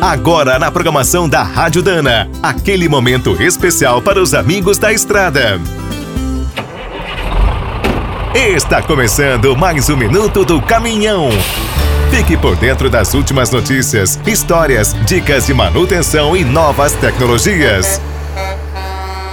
Agora na programação da Rádio Dana, aquele momento especial para os amigos da estrada. Está começando mais um minuto do caminhão. Fique por dentro das últimas notícias, histórias, dicas de manutenção e novas tecnologias.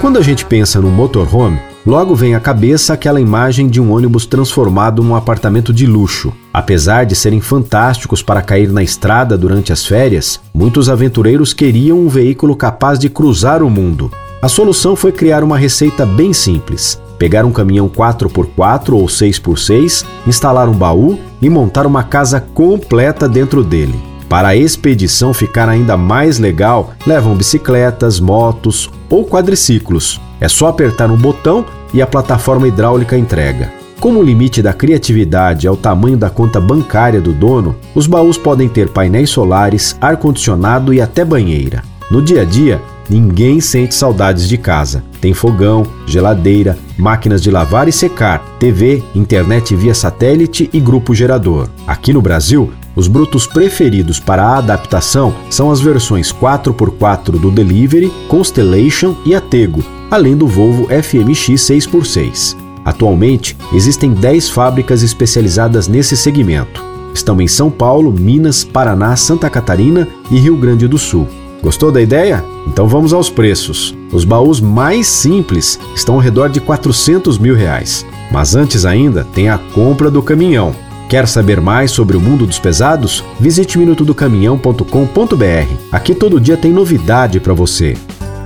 Quando a gente pensa no motorhome, logo vem à cabeça aquela imagem de um ônibus transformado num apartamento de luxo. Apesar de serem fantásticos para cair na estrada durante as férias, muitos aventureiros queriam um veículo capaz de cruzar o mundo. A solução foi criar uma receita bem simples: pegar um caminhão 4x4 ou 6x6, instalar um baú e montar uma casa completa dentro dele. Para a expedição ficar ainda mais legal, levam bicicletas, motos ou quadriciclos. É só apertar um botão e a plataforma hidráulica entrega. Como o limite da criatividade é o tamanho da conta bancária do dono, os baús podem ter painéis solares, ar-condicionado e até banheira. No dia a dia, ninguém sente saudades de casa. Tem fogão, geladeira, máquinas de lavar e secar, TV, internet via satélite e grupo gerador. Aqui no Brasil, os brutos preferidos para a adaptação são as versões 4x4 do Delivery, Constellation e Atego, além do Volvo FMX 6x6. Atualmente, existem 10 fábricas especializadas nesse segmento. Estão em São Paulo, Minas, Paraná, Santa Catarina e Rio Grande do Sul. Gostou da ideia? Então vamos aos preços. Os baús mais simples estão ao redor de 400 mil reais. Mas antes ainda tem a compra do caminhão. Quer saber mais sobre o mundo dos pesados? Visite minutodocaminhão.com.br. Aqui todo dia tem novidade para você.